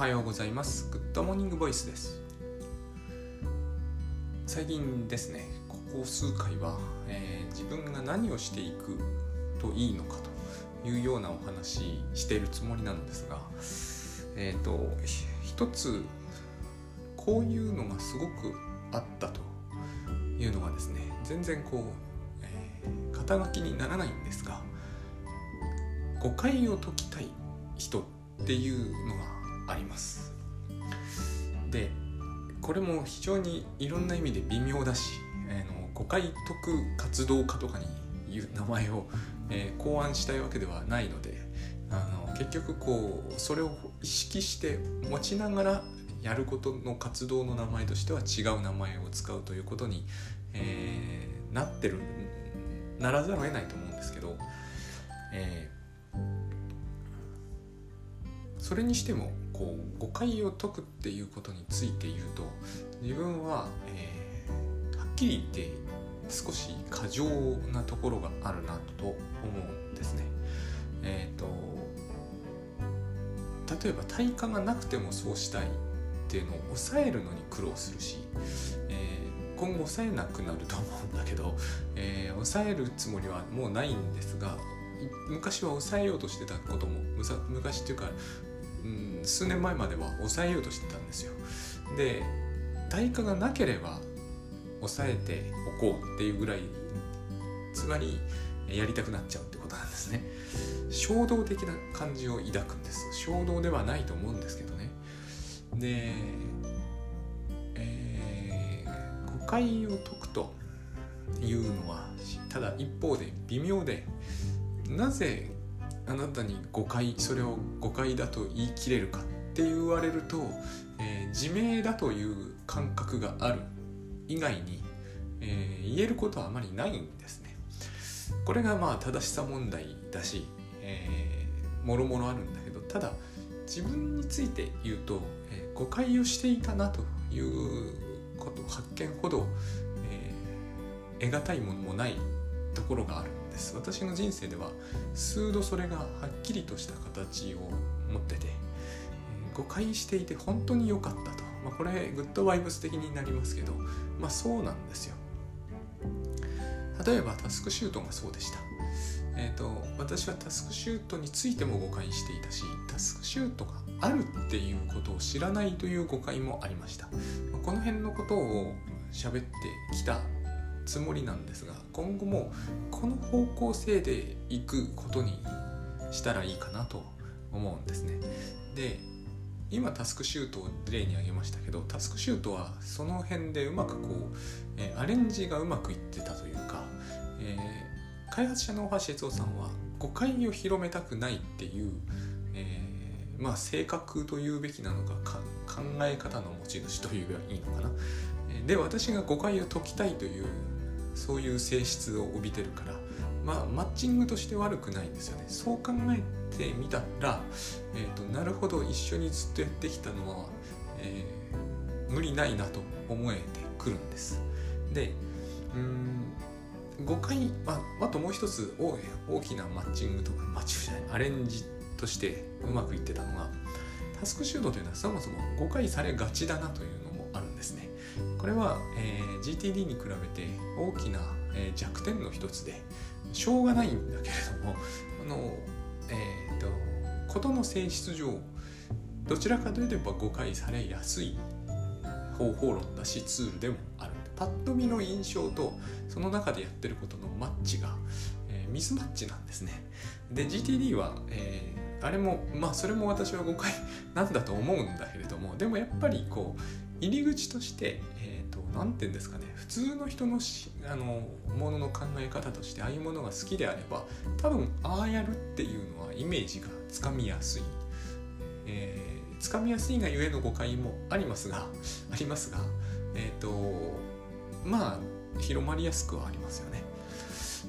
はようございます。 Good Morning Voice です。最近ですねここ数回は、えー、自分が何をしていくといいのかというようなお話しているつもりなのですがえっ、ー、と一つこういうのがすごくあったというのがですね全然こう、えー、肩書きにならないんですが誤解を解きたい人っていうのがあります。でこれも非常にいろんな意味で微妙だし、えー、の誤解解く活動家とかにいう名前を、えー、考案したいわけではないのであの結局こうそれを意識して持ちながらやることの活動の名前としては違う名前を使うということに、えー、なってるならざるを得ないと思うんですけど、えー、それにしてもこう誤解を解くっていうことについて言うと自分は、えー、はっきり言って少し過剰なところがあるなと思うんですね。えっ、ー、と例えば対価がなくてもそうしたいっていうのを抑えるのに苦労するし、えー、今後抑えなくなると思うんだけど、えー、抑えるつもりはもうないんですが昔は抑えようとしてたことも昔っていうか、うん、数年前までは抑えようとしてたんですよ。で対価がなければ抑えておこうっていうぐらいつまりやりたくなっちゃうってことなんですね。衝動的な感じを抱くんです。衝動ではないと思うんですけどね。で、えー、誤解を解くというのはただ一方で微妙でなぜあなたに誤解それを誤解だと言い切れるかって言われると、えー、自明だという感覚がある以外に、えー、言えることはあまりないんですね。これがまあ正しさ問題だし、えー、もろもろあるんだけどただ自分について言うと、えー、誤解をしていたなということ発見ほど、えー、得難いものもないところがあるです。私の人生では数度それがはっきりとした形を持ってて、誤解していて本当に良かったと、まあ、これグッドバイブス的になりますけどまあそうなんですよ。例えばタスクシュートがそうでした。えーと、私はタスクシュートについても誤解していたしタスクシュートがあるっていうことを知らないという誤解もありました。この辺のことを喋ってきたつもりなんですが今後もこの方向性でいくことにしたらいいかなと思うんですねで今タスクシュートを例に挙げましたけどタスクシュートはその辺でうまくこう、えアレンジがうまくいってたというか、えー開発者の大橋悦夫さんは誤解を広めたくないっていう、えー、まあ性格と言うべきなのか考え方の持ち主と言えばいいのかな。で私が誤解を解きたいというそういう性質を帯びてるからまあマッチングとして悪くないんですよね。そう考えてみたら、えーと、なるほど一緒にずっとやってきたのは、えー、無理ないなと思えてくるんです。でうん誤解まああともう一つ大きなマッチングとかマッチングじゃないアレンジとしてうまくいってたのがタスクシュートというのはそもそも誤解されがちだなというこれは、えー、GTD に比べて大きな、えー、弱点の一つでしょうがないんだけれどもあのえっ、ー、とことの性質上どちらかといえば誤解されやすい方法論だしツールでもあるパッと見の印象とその中でやってることのマッチが、えー、ミスマッチなんですね。で GTD は、えー、あれもまあそれも私は誤解なんだと思うんだけれどもでもやっぱりこう入り口としてえっ、ー、と何て言うんですかね普通の人のしあのものの考え方としてああいうものが好きであれば多分ああやるっていうのはイメージがつかみやすい。えー、つかみやすいがゆえの誤解もありますが ありますがえっ、ー、とまあ広まりやすくはありますよね。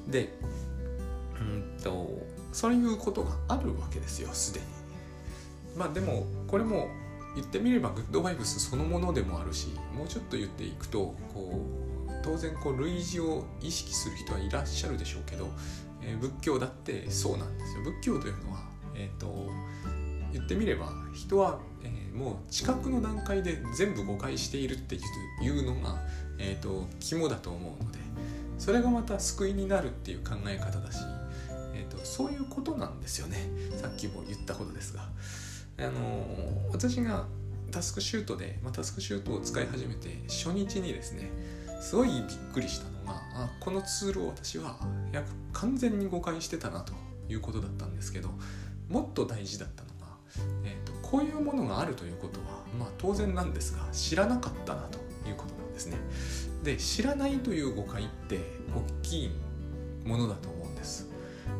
でうんとそういうことがあるわけですよすでに。まあでもこれも言ってみればグッドバイブスそのものでもあるしもうちょっと言っていくとこう当然こう類似を意識する人はいらっしゃるでしょうけど、えー、仏教だってそうなんですよ仏教というのは、えーと言ってみれば人は、えー、もう知覚の段階で全部誤解しているっていうのが、えーと、肝だと思うのでそれがまた救いになるっていう考え方だし、えーと、そういうことなんですよねさっきも言ったことですが。あの、私がタスクシュートで、まあ、タスクシュートを使い始めて初日にですねすごいびっくりしたのがあこのツールを私は完全に誤解してたなということだったんですけどもっと大事だったのが、えーと、こういうものがあるということは、まあ、当然なんですが知らなかったなということなんですね。で知らないという誤解って大きいものだと思うんです。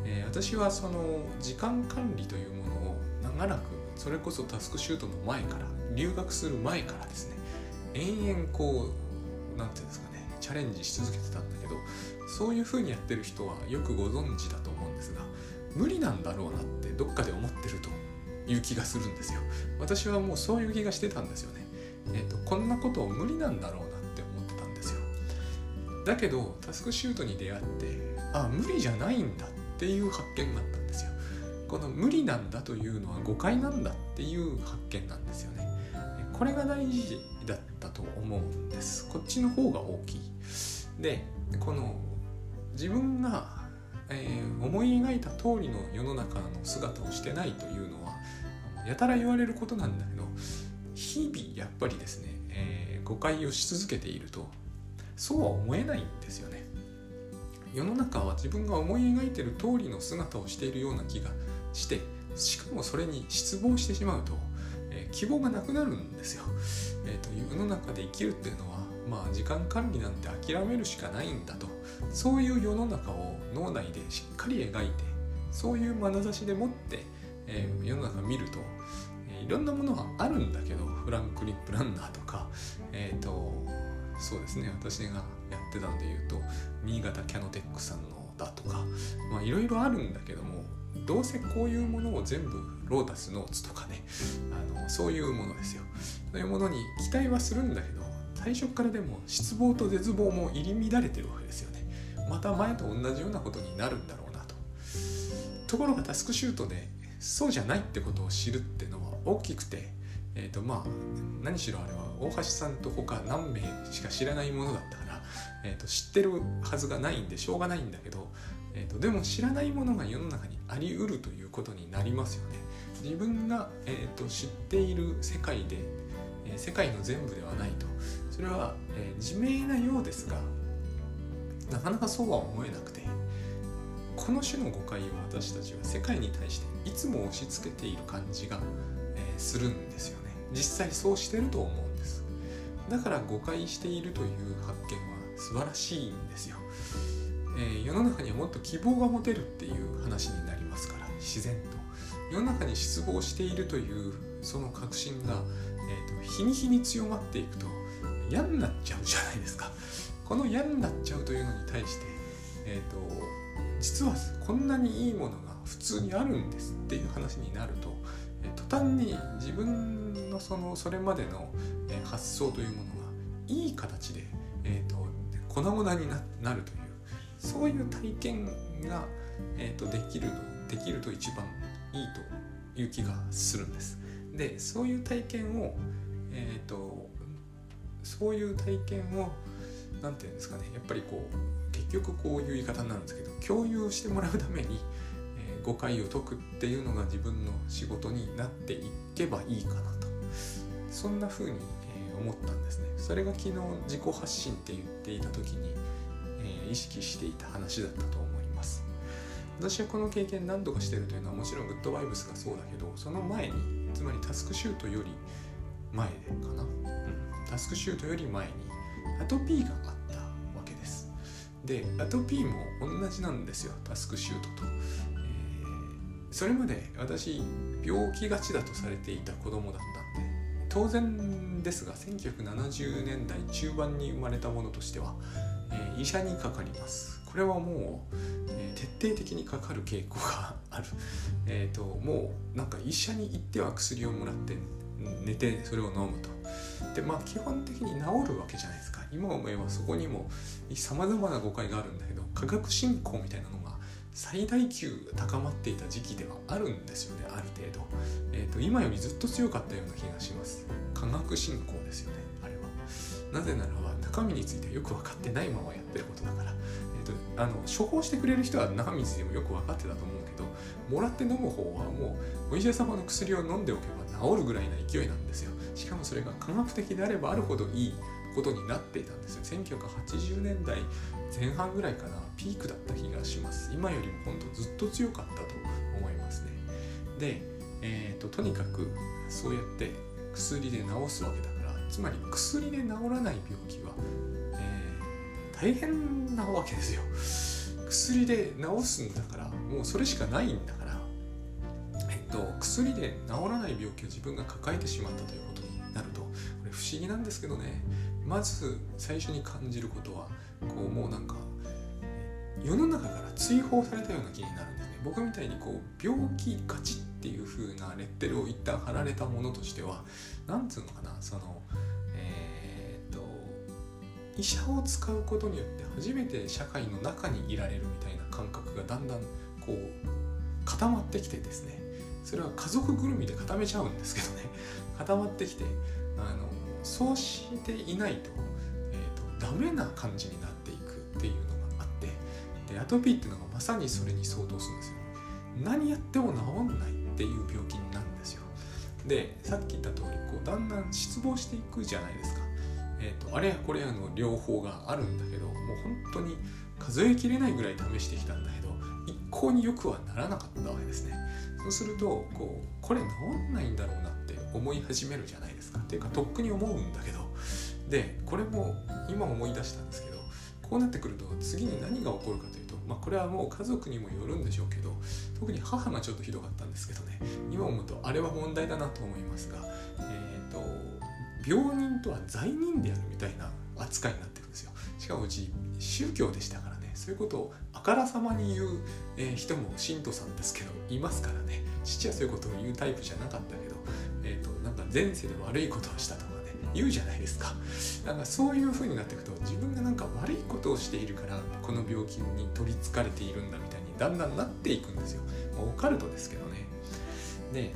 えー、私はその時間管理というものを長らくそれこそタスクシュートの前から留学する前からですね延々こう何て言うんですかねチャレンジし続けてたんだけどそういうふうにやってる人はよくご存知だと思うんですが無理なんだろうなってどっかで思ってるという気がするんですよ。私はもうそういう気がしてたんですよね。えっ、ー、とこんなことを無理なんだろうなって思ってたんですよ。だけどタスクシュートに出会ってあ無理じゃないんだっていう発見があった。この無理なんだというのは誤解なんだっていう発見なんですよね。これが大事だったと思うんです。こっちの方が大きい。でこの自分がえー、思い描いた通りの世の中の姿をしてないというのはやたら言われることなんだけど日々やっぱりですね、えー、誤解をし続けているとそうは思えないんですよね。世の中は自分が思い描いてる通りの姿をしているような気がしてしかもそれに失望してしまうと、えー、希望がなくなるんですよ、えーと世の中で生きるっていうのはまあ時間管理なんて諦めるしかないんだと。そういう世の中を脳内でしっかり描いてそういう眼差しでもって、えー、世の中見ると、え、いろんなものがあるんだけどフランクリン・プランナーとかえっ、ー、とそうですね私がやってたので言うと新潟キャノテックさんのだとかまあいろいろあるんだけどもどうせこういうものを全部ロータスノーツとかねあのそういうものですよ。そういうものに期待はするんだけど最初からでも失望と絶望も入り乱れてるわけですよね。また前と同じようなことになるんだろうなと。ところがタスクシュートでそうじゃないってことを知るってのは大きくてえ、ー、とまあ何しろあれは大橋さんと他何名しか知らないものだったから、えー、と知ってるはずがないんでしょうがないんだけど、えー、とでも知らないものが世の中にありうるということになりますよね。自分が、えー、と知っている世界で、えー、世界の全部ではないと。それは、えー、自明なようですがなかなかそうは思えなくてこの種の誤解を私たちは世界に対していつも押し付けている感じが、えー、するんですよね。実際そうしてると思うんです。だから誤解しているという発見は素晴らしいんですよ、え、世の中にはもっと希望が持てるっていう話になりますから自然と。世の中に失望しているというその確信が、えーと日に日に強まっていくと嫌になっちゃうじゃないですか。この嫌になっちゃうというのに対して、えーと、実はこんなにいいものが普通にあるんですっていう話になると、えー、途端に自分のそのそれまでの、えー、発想というものがいい形で、えーと、粉々になるというそういう体験が、えーと、できるとできると一番いいという気がするんです。でそういう体験を、えーとそういう体験を何て言うんですかね。やっぱりこう結局こういう言い方になるんですけど共有してもらうために、えー、誤解を解くっていうのが自分の仕事になっていけばいいかなと。そんな風に、えー、思ったんですね。それが昨日自己発信って言っていた時に、意識していた話だったと思います。私はこの経験何度かしてるというのはもちろんグッドバイブスがそうだけどその前につまりタスクシュートより前でかな、うん。タスクシュートより前にアトピーがあったわけです。でアトピーも同じなんですよタスクシュートと、えー、それまで私病気がちだとされていた子供だったんで当然ですが1970年代中盤に生まれたものとしては、え、医者にかかります。これはもう、え、徹底的にかかる傾向がある、えーともうなんか医者に行っては薬をもらって寝てそれを飲むと。でまあ基本的に治るわけじゃないですか。今思えばそこにもさまざまな誤解があるんだけど科学振興みたいなのが最大級高まっていた時期ではあるんですよね。ある程度、えーと、今よりずっと強かったような気がします。科学進行ですよねあれは。なぜならば中身についてはよく分かってないままやってることだから、えーと、あの処方してくれる人は中身についてもよく分かってたと思うけどもらって飲む方はもうお医者様の薬を飲んでおけば治るぐらいな勢いなんですよ。しかもそれが科学的であればあるほどいいことになっていたんですよ。1980年代前半ぐらいかなピークだった気がします。今よりも本当ずっと強かったと思いますね。で、えーと、とにかくそうやって薬で治すわけだから。つまり薬で治らない病気は、えー、大変なわけですよ。薬で治すんだからもうそれしかないんだからえっと薬で治らない病気を自分が抱えてしまったということになるとこれ不思議なんですけどね。まず最初に感じることはこうもうなんか世の中から追放されたような気になるんですね。僕みたいにこう病気がちっていう風なレッテルを一旦貼られたものとしては何つうのかなその、医者を使うことによって初めて社会の中にいられるみたいな感覚がだんだんこう固まってきてですね。それは家族ぐるみで固めちゃうんですけどね。固まってきてあのそうしていないと,、えーと、ダメな感じになっていくっていうのがあってでアトピーっていうのがまさにそれに相当するんですよ。何やっても治んないっていう病気になるんですよ。でさっき言った通りこうだんだん失望していくじゃないですか。えーと、あれやこれやの両方があるんだけどもう本当に数えきれないぐらい試してきたんだけど一向によくはならなかったわけですね。そうするとこうこれ治んないんだろうなって思い始めるじゃないですか。っていうかとっくに思うんだけど。でこれも今思い出したんですけどこうなってくると次に何が起こるかというと、まあ、これはもう家族にもよるんでしょうけど特に母がちょっとひどかったんですけどね。今思うとあれは問題だなと思いますが、えー、病人とは罪人であるみたいな扱いになってるんですよ。しかもうち宗教でしたからね。そういうことをあからさまに言う、え、人も信徒さんですけどいますからね。父はそういうことを言うタイプじゃなかったけどえーと、なんか前世で悪いことをしたとかね言うじゃないですか。なんかそういう風になっていくと自分がなんか悪いことをしているからこの病気に取りつかれているんだみたいにだんだんなっていくんですよ、まあ、オカルトですけどね。で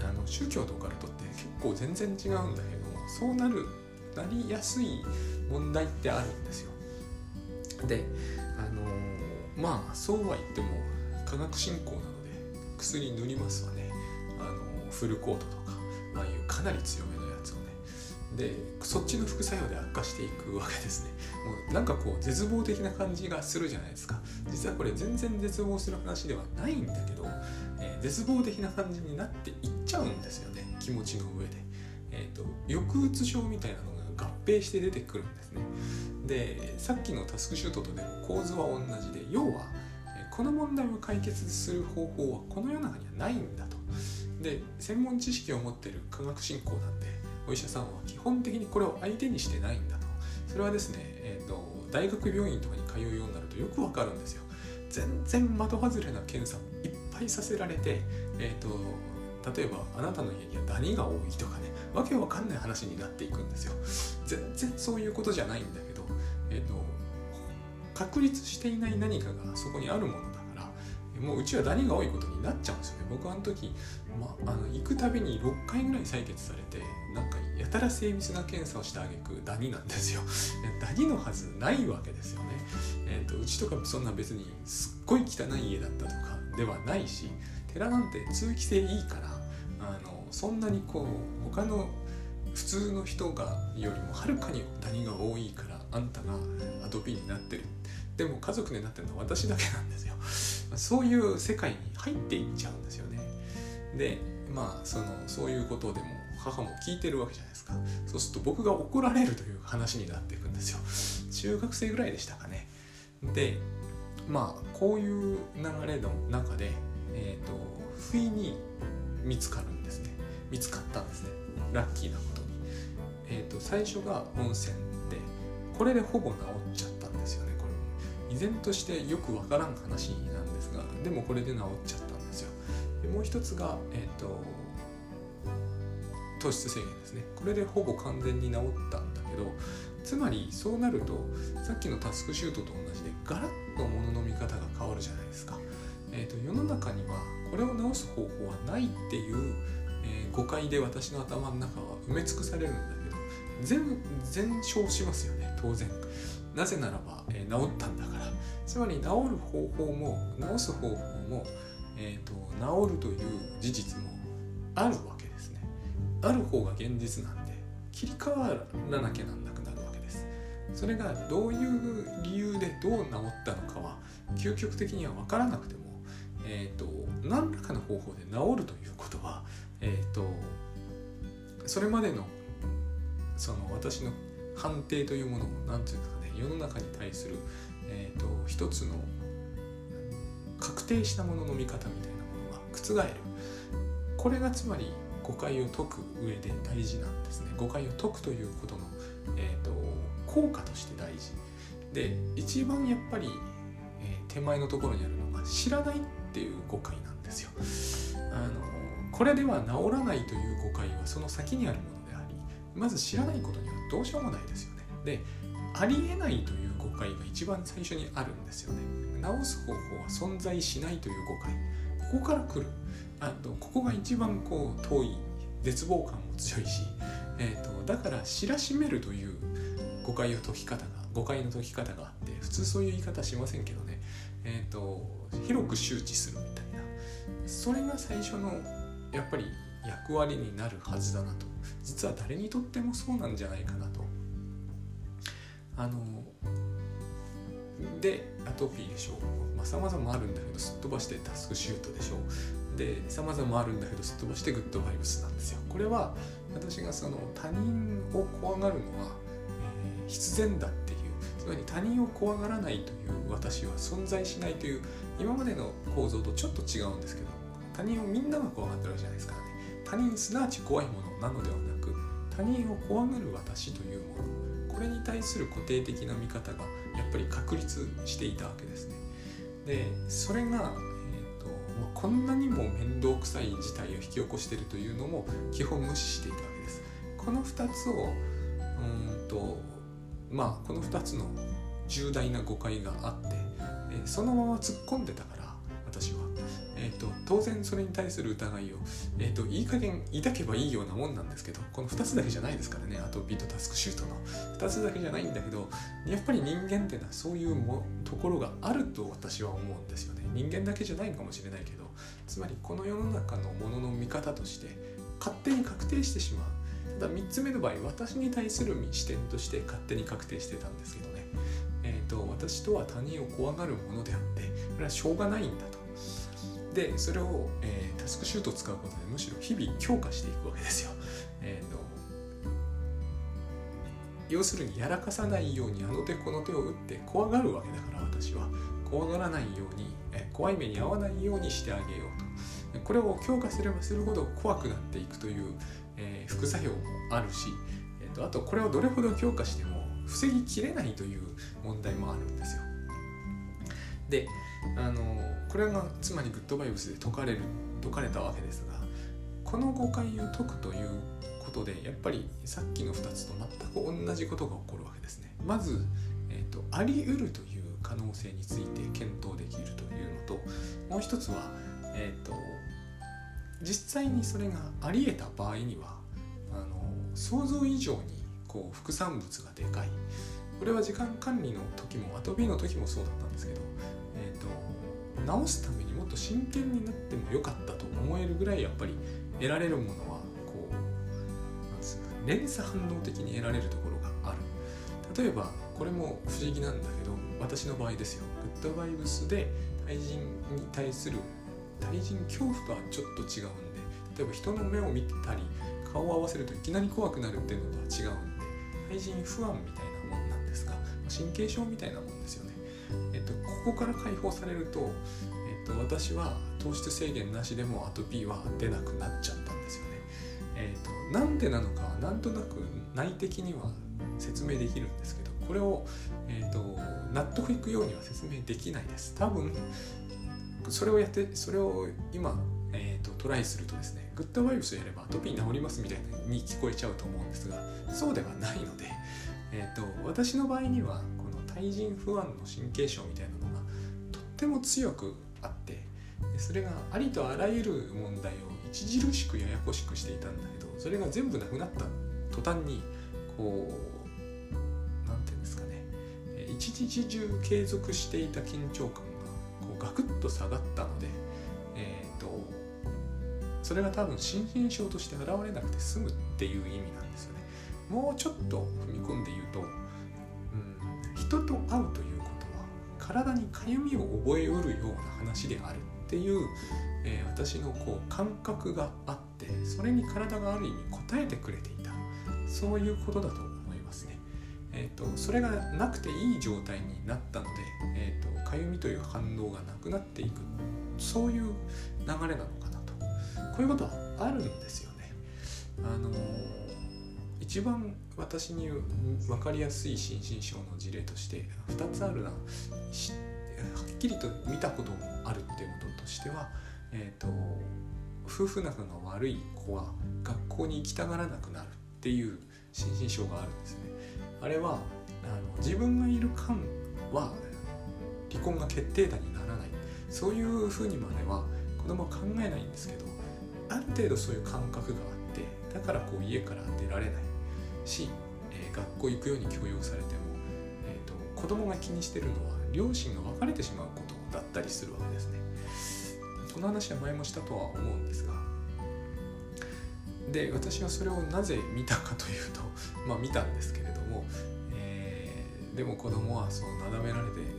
あの宗教とオカルトって結構全然違うんだけどそうなるなりやすい問題ってあるんですよ。であのー、まあそうは言っても科学進行なので薬塗りますわね。あのー、フルコートとかああいうかなり強めのやつをね。でそっちの副作用で悪化していくわけですね。もうなんかこう絶望的な感じがするじゃないですか。実はこれ全然絶望する話ではないんだけど、えー、絶望的な感じになっていっちゃうんですよね。気持ちの上で、えーと、抑うつ症みたいなのが合併して出てくるんですね。でさっきのタスクシュートとでも構図は同じで要はこの問題を解決する方法はこの世の中にはないんだと。で専門知識を持ってる科学進行なんでお医者さんは基本的にこれを相手にしてないんだと。それはですね、えーと、大学病院とかに通うようになるとよくわかるんですよ。全然的外れな検査をいっぱいさせられて、えーと、例えばあなたの家にはダニが多いとかねわけわかんない話になっていくんですよ。全然そういうことじゃないんだけど、えーと確立していない何かがそこにあるものだからもううちはダニが多いことになっちゃうんですよね。僕あの時まあ、の行くたびに6回ぐらい採血されてなんかやたら精密な検査をしてあげくダニなんですよ。ダニのはずないわけですよね、えーと、うちとかそんな別にすっごい汚い家だったとかではないし寺なんて通気性いいからあのそんなにこう他の普通の人がよりもはるかにダニが多いからあんたがアトピーになってる。でも家族でなってるのは私だけなんですよ。そういう世界に入っていっちゃうんですよね。でまあそのそういうことでも母も聞いてるわけじゃないですか。そうすると僕が怒られるという話になっていくんですよ。中学生ぐらいでしたかね。でまあこういう流れの中でえ、ー、と不意に見つかるんですね。見つかったんですね。ラッキーなことに。え、ー、と最初が温泉でこれでほぼ治っちゃったんですよねこれ依然としてよくわからん話なんですがでもこれで治っちゃったんですよ。でもう一つが、えーと、糖質制限ですね。これでほぼ完全に治ったんだけどつまりそうなるとさっきのタスクシュートと同じでガラッと物の見方が変わるじゃないですか。えーと、世の中にはこれを治す方法はないっていう、えー、誤解で私の頭の中は埋め尽くされるんだけど全全焼しますよね当然。なぜならば、えー、治ったんだから。つまり治る方法も治す方法も、えーと、治るという事実もあるわけですね。ある方が現実なんで切り替わらなきゃなんなくなるわけです。それがどういう理由でどう治ったのかは究極的には分からなくても、えーと、何らかの方法で治るということは、えーと、それまでのその私の判定というものを何て言うんですかね世の中に対する、えーと、一つの確定したものの見方みたいなものが覆る。これがつまり誤解を解く上で大事なんですね。誤解を解くということの、えーと効果として大事。で一番やっぱりえ手前のところにあるのが知らないっていう誤解なんですよ。あのこれでは治らないという誤解はその先にあるものでありまず知らないことにはどうしようもないですよね。でありえないという誤解が一番最初にあるんですよね。治す方法は存在しないという誤解ここから来るあとここが一番こう遠い絶望感も強いし、えーと、とだから知らしめるという誤解を解き方が誤解の解き方があって普通そういう言い方しませんけどねえーと、広く周知するみたいな。それが最初のやっぱり役割になるはずだなと。実は誰にとってもそうなんじゃないかなと。あのでアトピーでしょまあ様々あるんだけどすっ飛ばしてタスクシュートでしょで様々あるんだけどすっ飛ばしてグッドバイブスなんですよ。これは私がその他人を怖がるのは、え、必然だってまり他人を怖がらないという私は存在しないという今までの構造とちょっと違うんですけど他人をみんなが怖がってるわけじゃないですからね。他人すなわち怖いものなのではなく他人を怖がる私というものこれに対する固定的な見方がやっぱり確立していたわけですね。でそれが、えーとま、こんなにも面倒くさい事態を引き起こしているというのも基本無視していたわけです。この2つをうんとまあこの2つの重大な誤解があって、えー、そのまま突っ込んでたから私は、えーと、当然それに対する疑いを、えーと、いい加減抱けばいいようなもんなんですけどこの2つだけじゃないですからねあとビートタスクシュートの。2つだけじゃないんだけどやっぱり人間っていうのはそういうもところがあると私は思うんですよね。人間だけじゃないかもしれないけどつまりこの世の中のものの見方として勝手に確定してしまう。だ3つ目の場合私に対する視点として勝手に確定してたんですけどね、えーと、私とは他人を怖がるものであってこれはしょうがないんだと。でそれを、えー、タスクシュートを使うことでむしろ日々強化していくわけですよ、えーと、要するにやらかさないようにあの手この手を打って怖がるわけだから私は。怖がらないように、えー、怖い目に遭わないようにしてあげようと。これを強化すればするほど怖くなっていくというえー、副作用もあるし、えーと、あとこれをどれほど強化しても防ぎきれないという問題もあるんですよ。であのこれがつまりグッドバイブスで解かれる解かれたわけですがこの誤解を解くということでやっぱりさっきの2つと全く同じことが起こるわけですね。まず、えーと、あり得るという可能性について検討できるというのともう一つは、えーと実際にそれがありえた場合にはあの想像以上にこう副産物がでかい。これは時間管理の時もアトピーの時もそうだったんですけど、えーと、直すためにもっと真剣になってもよかったと思えるぐらいやっぱり得られるものはこう連鎖反応的に得られるところがある。例えばこれも不思議なんだけど私の場合ですよ。グッドバイブスで対人に対する対人恐怖とはちょっと違うんで例えば人の目を見たり顔を合わせるといきなり怖くなるっていうのとは違うんで対人不安みたいなもんなんですが神経症みたいなもんですよね。えっと、ここから解放されると、えっと、私は糖質制限なしでもアトピーは出なくなっちゃったんですよね。えっと、なんでなのかはなんとなく内的には説明できるんですけどこれを、えっと、納得いくようには説明できないです。多分それをやってそれを今、えーと、トライするとですねグッドバイブスやればアトピー治りますみたいに聞こえちゃうと思うんですがそうではないので、えーと、私の場合にはこの対人不安の神経症みたいなのがとっても強くあってでそれがありとあらゆる問題を著しくややこしくしていたんだけどそれが全部なくなった途端にこう何て言うんですかね一日中継続していた緊張感ガクッと下がったのでえ、ー、とそれが多分心身症として現れなくて済むっていう意味なんですよねもうちょっと踏み込んで言うと、うん、人と会うということは体にかゆみを覚えうるような話であるっていう、えー、私のこう感覚があってそれに体がある意味応えてくれていたそういうことだと思いますね。えーと、それがなくていい状態になったので、かゆみという反応がなくなっていく。そういう流れなのかなと。こういうことはあるんですよね。あの、一番私に分かりやすい心身症の事例として2つあるな。はっきりと見たこともあるっていうこととしては、えーと夫婦仲が悪い子は学校に行きたがらなくなるっていう心身症があるんですね。あれはあの自分がいる間は離婚が決定打にならない。そういうふうにまでは子供は考えないんですけどある程度そういう感覚があってだからこう家から出られない。し、えー、学校行くように強要されても、えーと、と子供が気にしてるのは両親が別れてしまうことだったりするわけですね。この話は前もしたとは思うんですがで私はそれをなぜ見たかというとまあ見たんですけれども、えー、でも子供はそうなだめられて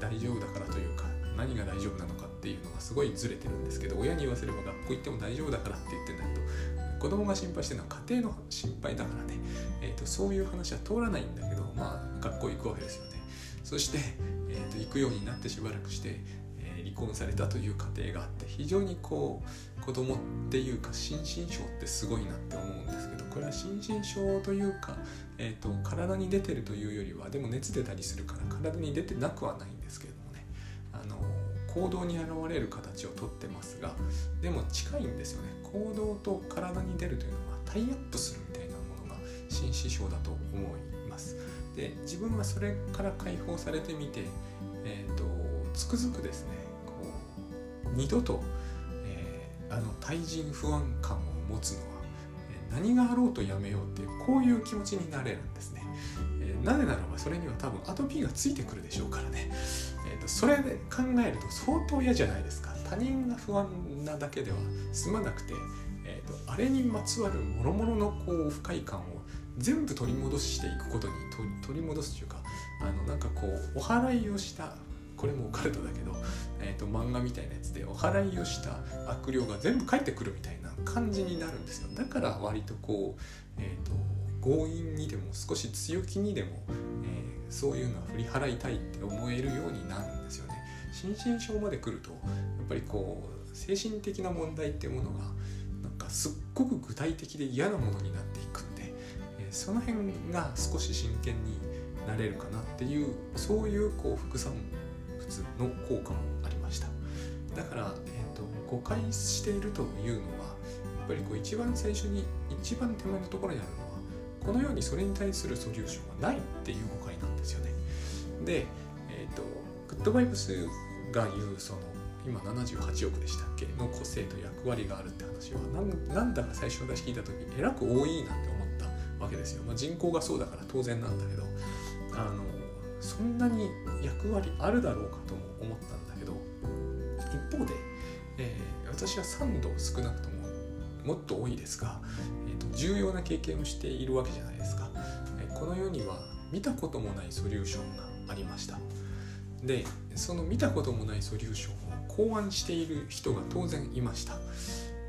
大丈夫だからというか何が大丈夫なのかっていうのがすごいずれてるんですけど親に言わせれば学校行っても大丈夫だからって言ってんだけど子供が心配してるのは家庭の心配だからね、えーと、そういう話は通らないんだけどまあ学校行くわけですよね。そして、えーと行くようになってしばらくして、えー、離婚されたという家庭があって非常にこう子供っていうか心身症ってすごいなって思うんですけどこれは心身症というか、えーと、体に出てるというよりはでも熱出たりするから体に出てなくはないんですけれどもね。あの行動に現れる形をとってますがでも近いんですよね。行動と体に出るというのはタイアップするみたいなものが心身症だと思います。で自分はそれから解放されてみて、えーとつくづくですねこう二度とえあの対人不安感を持つのは何があろうとやめようってこういう気持ちになれるんですね。えー、なぜならばそれには多分アトピーがついてくるでしょうからね。えーと、それで考えると相当嫌じゃないですか。他人が不安なだけでは済まなくて、えーと、あれにまつわる諸々のこう不快感を全部取り戻していくことに取り戻すというかあのなんかこうお祓いをしたこれもオカルトだけど、えーと、漫画みたいなやつでお祓いをした悪霊が全部返ってくるみたいな感じになるんですよ。だから割とこう、えーと、強引にでも少し強気にでも、えー、そういうのは振り払いたいって思えるようになるんですよね。心身症まで来るとやっぱりこう精神的な問題っていうものがなんかすっごく具体的で嫌なものになっていくんで、えー、その辺が少し真剣になれるかなっていうそういうこう副産物の効果もありました。だから、えーと、誤解しているというのはぱりこう一番最初に一番手前のところにあるのはこのようにそれに対するソリューションはないっていう誤解なんですよね。で、えーと、グッドバイブスが言うその今78億でしたっけの個性と役割があるって話はなんだか最初私聞いた時えらく多いなって思ったわけですよ、まあ、人口がそうだから当然なんだけどあのそんなに役割あるだろうかとも思ったんだけど一方で、えー、私は3度少なくとももっと多いですが、えーと、重要な経験をしているわけじゃないですか、え、この世には見たこともないソリューションがありました。でその見たこともないソリューションを考案している人が当然いました。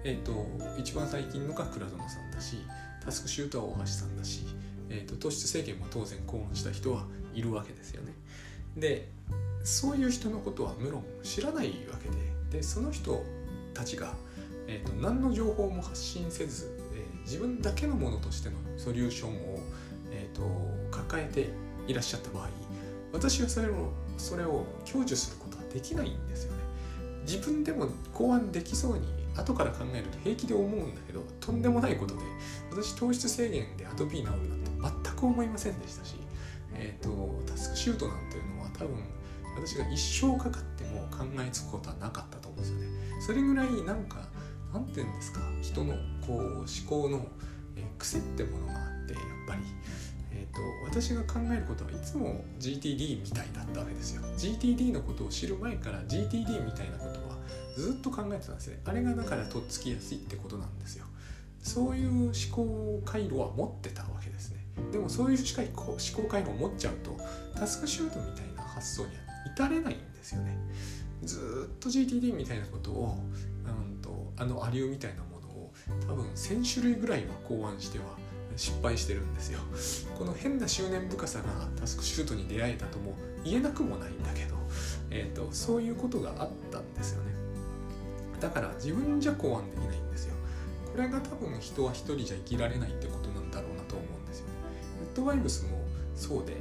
えっ、ー、と一番最近のが倉園さんだしタスクシュートは大橋さんだし、えーと、と糖質制限も当然考案した人はいるわけですよね。でそういう人のことは無論知らないわけででその人たちが、えーと、何の情報も発信せず、えー、自分だけのものとしてのソリューションを、えーと、抱えていらっしゃった場合私はそれをそれを享受することはできないんですよね。自分でも考案できそうに後から考えると平気で思うんだけどとんでもないことで私糖質制限でアトピー治るなんて全く思いませんでしたしえーと、タスクシュートなんていうのは多分私が一生かかっても考えつくことはなかったと思うんですよねそれぐらいなんかなんて言うんですか？人のこう思考の、え癖ってものがあってやっぱり、えーと、私が考えることはいつも GTD みたいだったわけですよ。GTD のことを知る前から GTD みたいなことはずっと考えてたんですね。あれがだからとっつきやすいってことなんですよ。そういう思考回路は持ってたわけですね。でもそういう思考回路を持っちゃうとタスクシュートみたいな発想には至れないんですよね。ずっと GTD みたいなことを、うんと、あのアリューみたいなものを多分1000種類ぐらいは考案しては失敗してるんですよ。この変な執念深さがタスクシュートに出会えたとも言えなくもないんだけど、えーと、そういうことがあったんですよね。だから自分じゃ考案できないんですよ。これが多分人は一人じゃ生きられないってことなんだろうなと思うんですよね。ウッドバイブスもそうで、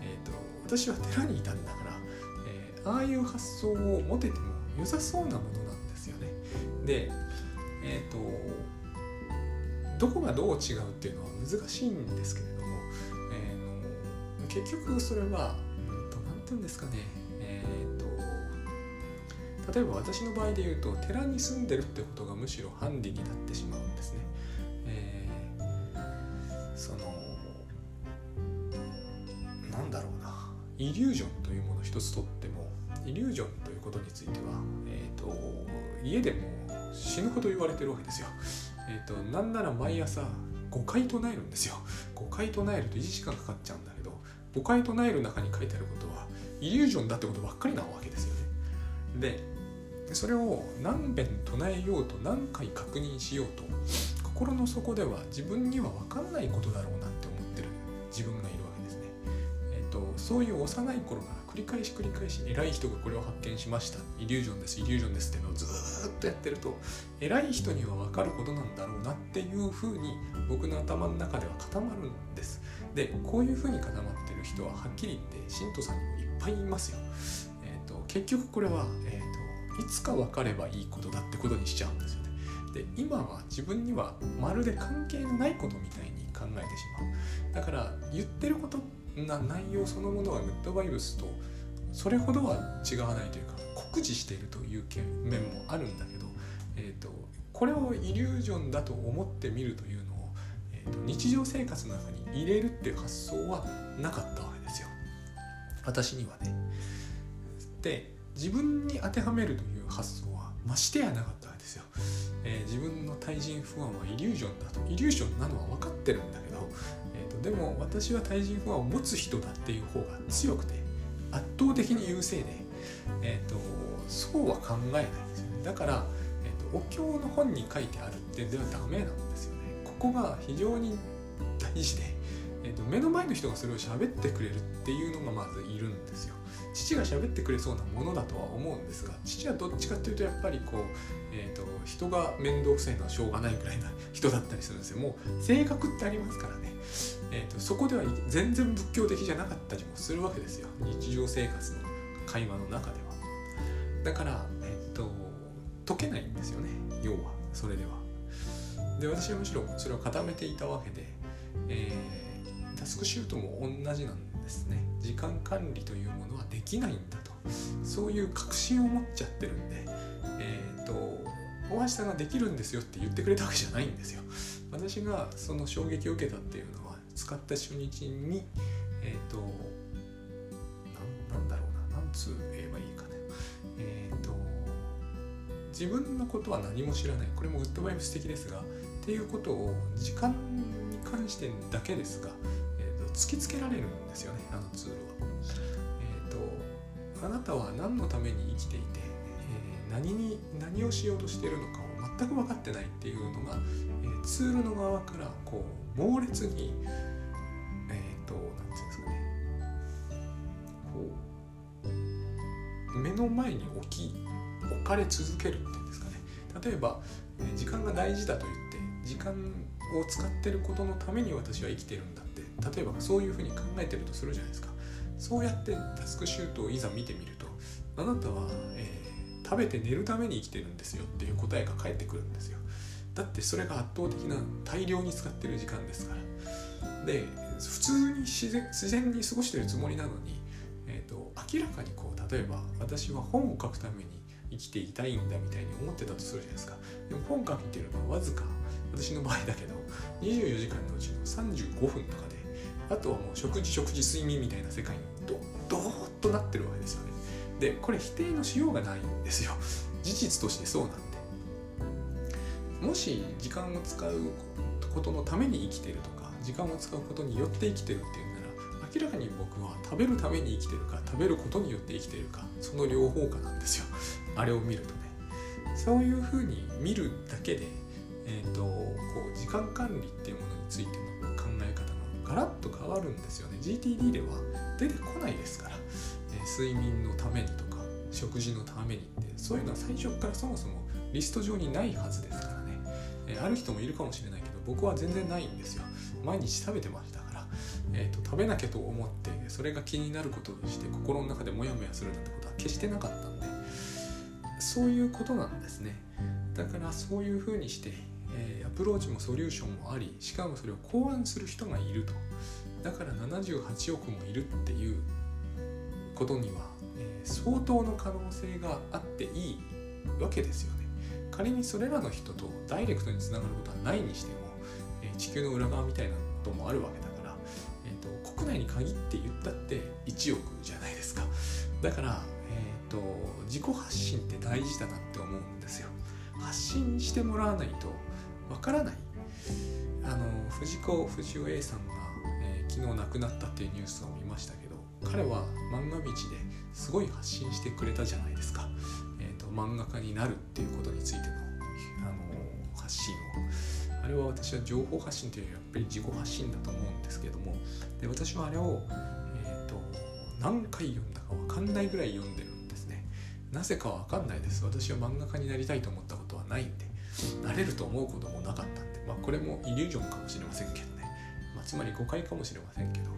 えーと、私は寺にいたんだから、えー、ああいう発想を持てても良さそうなもの。で、えっ、ー、とどこがどう違うっていうのは難しいんですけれども、えー、結局それは何、うん、て言うんですかねえっ、ー、と例えば私の場合で言うと寺に住んでるってことがむしろハンディになってしまうんですね。えー、そのなんだろうなイリュージョンというもの一つとってもイリュージョンということについては、えーと、家でも死ぬほど言われてるわけですよ。えーと、なんなら毎朝5回唱えるんですよ。5回唱えると1時間かかっちゃうんだけど5回唱える中に書いてあることはイリュージョンだってことばっかりなわけですよね。でそれを何遍唱えようと何回確認しようと心の底では自分には分かんないことだろうなって思ってる自分がいるわけですね。えーとそういう幼い頃から繰り返し繰り返し偉い人がこれを発見しました。イリュージョンですイリュージョンですっていうのをずっとやってると偉い人には分かることなんだろうなっていうふうに僕の頭の中では固まるんです。でこういうふうに固まってる人ははっきり言って信徒さんにもいっぱいいますよ、えーと、結局これは、えーと、いつか分かればいいことだってことにしちゃうんですよね。で今は自分にはまるで関係のないことみたいに考えてしまう。だから言ってることってな内容そのものはグッドバイブスとそれほどは違わないというか酷似しているという面もあるんだけど、えーと、これをイリュージョンだと思ってみるというのを、えーと、日常生活の中に入れるっていう発想はなかったわけですよ私にはね。で自分に当てはめるという発想はましてやなかったわけですよ。えー、自分の対人不安はイリュージョンだとイリュージョンなのは分かってるんだでも私は対人不安を持つ人だっていう方が強くて圧倒的に優勢で、えーと、そうは考えないんですよね。だから、えーと、お経の本に書いてあるってではダメなんですよね。ここが非常に大事で、えーと、目の前の人がそれを喋ってくれるっていうのがまずいるんですよ。父が喋ってくれそうなものだとは思うんですが父はどっちかっていうとやっぱりこう、えーと人が面倒くさいのはしょうがないぐらいな 人だったりするんですよ。もう性格ってありますからね。えーと、そこでは全然仏教的じゃなかったりもするわけですよ。日常生活の会話の中では。だからえっ、ー、と解けないんですよね。要はそれでは。で私はむしろそれを固めていたわけで、えー、タスクシュートも同じなんでですね。時間管理というものはできないんだと。そういう確信を持っちゃってるんでえっ、ー、と大橋さんができるんですよって言ってくれたわけじゃないんですよ。私がその衝撃を受けたっていうのは使った初日にえっ、ー、となんだろうななんつ言えばいいかねえっ、ー、と自分のことは何も知らない。これもウッドバイブス的ですがっていうことを時間に関してだけですが、突きつけられるんですよねあのツールは。えっ、ー、とあなたは何のために生きていて、えー、何に何をしようとしているのかを全く分かってないっていうのが、えー、ツールの側からこう猛烈にえっ、ー、と何て言うんですかねこう目の前に置き置かれ続けるっていうんですかね例えば時間が大事だと言って時間を使ってることのために私は生きてるんだ例えばそういうふうに考えてるとするじゃないですか。そうやってタスクシュートをいざ見てみるとあなたは、えー、食べて寝るために生きてるんですよっていう答えが返ってくるんですよ。だってそれが圧倒的な大量に使ってる時間ですから。で普通に自然自然に過ごしてるつもりなのに、えーと、明らかにこう例えば私は本を書くために生きていたいんだみたいに思ってたとするじゃないですか。でも本書いてるのはわずか私の場合だけど24時間のうちの35分とか。あとはもう食事食事睡眠みたいな世界にドドーッとなってるわけですよね。でこれ否定のしようがないんですよ。事実としてそうなんで。もし時間を使うことのために生きてるとか時間を使うことによって生きてるっていうなら明らかに僕は食べるために生きてるか食べることによって生きてるかその両方かなんですよ。あれを見るとね。そういうふうに見るだけで、えーと、こう時間管理っていうものについての考え方ラッと変わるんですよね。GTD では出てこないですから、えー、睡眠のためにとか食事のためにってそういうのは最初からそもそもリスト上にないはずですからね、えー、ある人もいるかもしれないけど僕は全然ないんですよ。毎日食べてましたから、えーと、食べなきゃと思ってそれが気になることとして心の中でモヤモヤするなんてことは決してなかったんで。そういうことなんですね。だからそういうふうにして、え、アプローチもソリューションもありしかもそれを考案する人がいると。だから78億もいるっていうことには、えー、相当の可能性があっていいわけですよね。仮にそれらの人とダイレクトにつながることはないにしても、えー、地球の裏側みたいなこともあるわけだから、えーと、国内に限って言ったって1億じゃないですか。だから、えーと、自己発信って大事だなって思うんですよ。発信してもらわないとわからない。あの藤子不二雄 A さんが、昨日亡くなったっていうニュースを見ましたけど彼は漫画道ですごい発信してくれたじゃないですか。えー、と漫画家になるっていうことについてのあの発信を。あれは私は情報発信というよりやっぱり自己発信だと思うんですけどもで私はあれを、えーと、何回読んだか分かんないぐらい読んでるんですね。なぜか分かんないです。私は漫画家になりたいと思ったことはないんでなれると思うこともなかったんで、まあ、これもイリュージョンかもしれませんけど、つまり誤解かもしれませんけど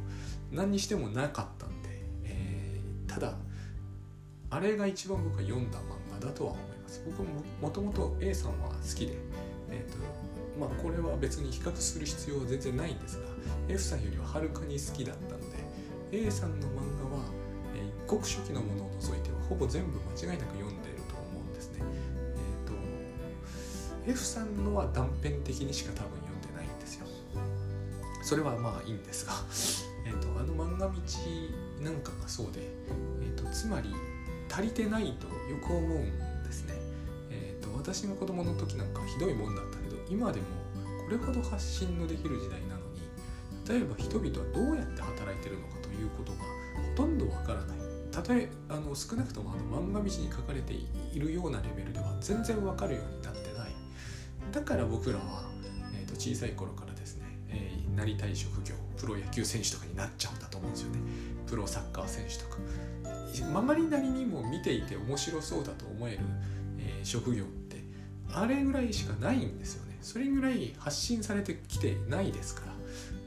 何にしてもなかったんで、えー、ただあれが一番僕が読んだ漫画だとは思います僕ももともと A さんは好きで、えーとまあ、これは別に比較する必要は全然ないんですが F さんよりははるかに好きだったので A さんの漫画は、えー、一国初期のものを除いてはほぼ全部間違いなく読んでいると思うんですね。えーと、F さんのは断片的にしか多分それはまあいいんですが、えーと、あの漫画道なんかがそうで、えーとつまり足りてないとよく思うんですね。えーと、私が子供の時なんかひどいもんだったけど今でもこれほど発信のできる時代なのに例えば人々はどうやって働いてるのかということがほとんどわからない。たとえあの少なくともあの漫画道に書かれているようなレベルでは全然わかるようになってない。だから僕らは、えーと、小さい頃からですね、えー、なりたい職業プロ野球選手とかになっちゃうんだと思うんですよね。プロサッカー選手とか。周りなりにも見ていて面白そうだと思える、えー、職業ってあれぐらいしかないんですよね。それぐらい発信されてきてないですから、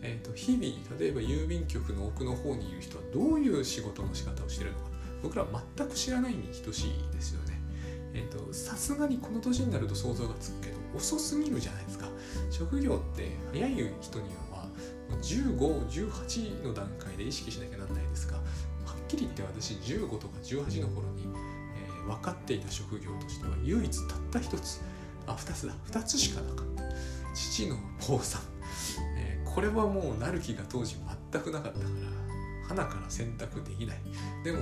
えーと、日々例えば郵便局の奥の方にいる人はどういう仕事の仕方をしてるのか僕らは全く知らないに等しいですよね。さすがにこの年になると想像がつくけど遅すぎるじゃないですか。職業って早い人には1518の段階で意識しなきゃなんないですがはっきり言って私15とか18の頃に、えー、分かっていた職業としては唯一たった一つあ二つだ。二つしかなかった。父の坊さん、えー、これはもうなる気が当時全くなかったから花から選択できない。でも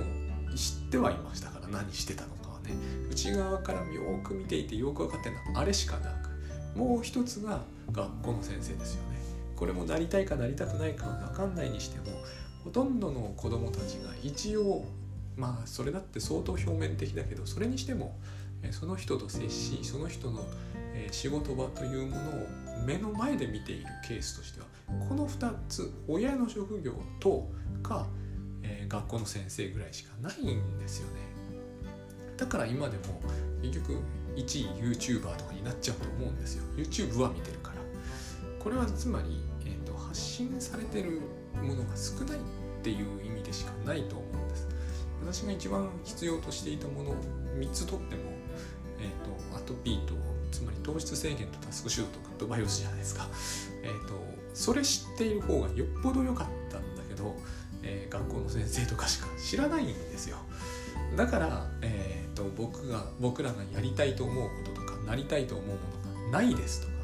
知ってはいましたから何してたのかはね。内側からよく見ていてよく分かってるのはあれしかなく。もう一つが学校の先生ですよね。これもなりたいかなりたくないかは分かんないにしてもほとんどの子どもたちが一応まあそれだって相当表面的だけどそれにしてもその人と接しその人の仕事場というものを目の前で見ているケースとしてはこの2つ親の職業とか、え、学校の先生ぐらいしかないんですよね。だから今でも結局1位 YouTuber とかになっちゃうと思うんですよ。YouTube は見てるから。これはつまり、発信されてるものが少ないっていう意味でしかないと思うんです。私が一番必要としていたものを3つとっても、えーと、アトピーとつまり糖質制限とタスクシュートとグッドバイオスじゃないですか、えーと、それ知っている方がよっぽど良かったんだけど、えー、学校の先生とかしか知らないんですよ。だから、えーと、僕が僕らがやりたいと思うこととかなりたいと思うものがないですと。か、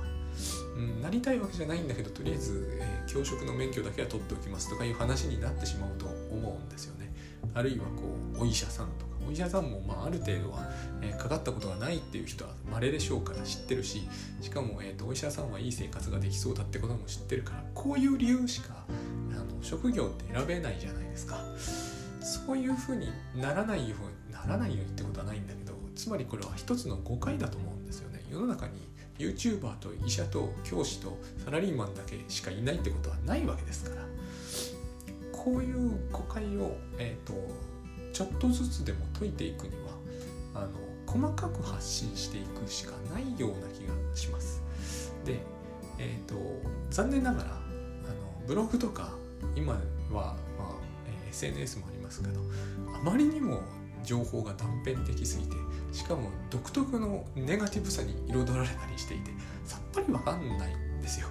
うん、なりたいわけじゃないんだけどとりあえず、えー、教職の免許だけは取っておきますとかいう話になってしまうと思うんですよね。あるいはこうお医者さんとか。お医者さんもまあある程度は、えー、かかったことがないっていう人は稀でしょうから知ってるししかも、えーと、お医者さんはいい生活ができそうだってことも知ってるからこういう理由しかあの職業って選べないじゃないですか。そういうふうにならないようにならないようにってことはないんだけどつまりこれは一つの誤解だと思うんですよね。世の中に YouTuber と医者と教師とサラリーマンだけしかいないってことはないわけですからこういう誤解を、えーとちょっとずつでも解いていくにはあの細かく発信していくしかないような気がします。で、えーと、残念ながらあのブログとか今は、まあえ、SNS もありますけどあまりにも情報が断片的すぎてしかも独特のネガティブさに彩られたりしていてさっぱりわかんないんですよ、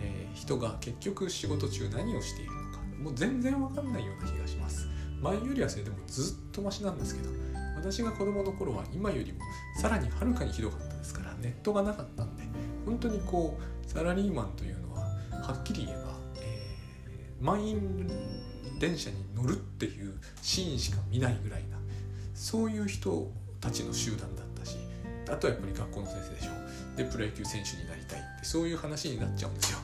えー、人が結局仕事中何をしているのか。もう全然わかんないような気がします。前よりはそれでもずっとマシなんですけど私が子供の頃は今よりもさらにはるかにひどかったですからネットがなかったんで本当にこうサラリーマンというのははっきり言えば、えー、満員電車に乗るっていうシーンしか見ないぐらいなそういう人たちの集団だったしあとはやっぱり学校の先生でしょ。でプロ野球選手になりたいってそういう話になっちゃうんですよ。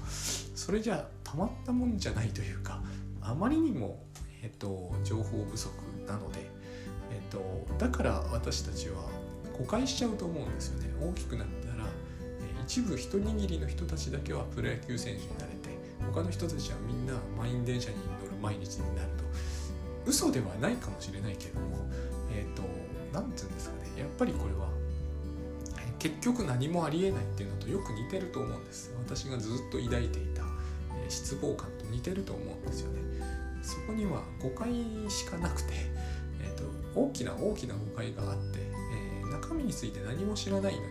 それじゃたまったもんじゃないというかあまりにもえっと、情報不足なので、えっと、だから私たちは誤解しちゃうと思うんですよね。大きくなったら一部一握りの人たちだけはプロ野球選手になれて他の人たちはみんな満員電車に乗る毎日になると。嘘ではないかもしれないけれどもえっ、と何て言うんですかね。やっぱりこれは結局何もありえないっていうのとよく似てると思うんです。私がずっと抱いていた失望感と似てると思うんですよね。そこには誤解しかなくて、えーと、大きな大きな誤解があって、えー、中身について何も知らないのに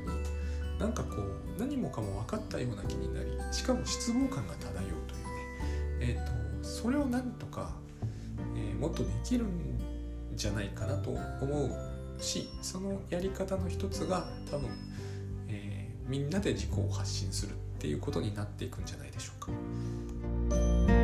なんかこう何もかも分かったような気になりしかも失望感が漂うというね、えーと、それをなんとか、えー、もっとできるんじゃないかなと思うしそのやり方の一つが多分、えー、みんなで自己を発信するっていうことになっていくんじゃないでしょうか。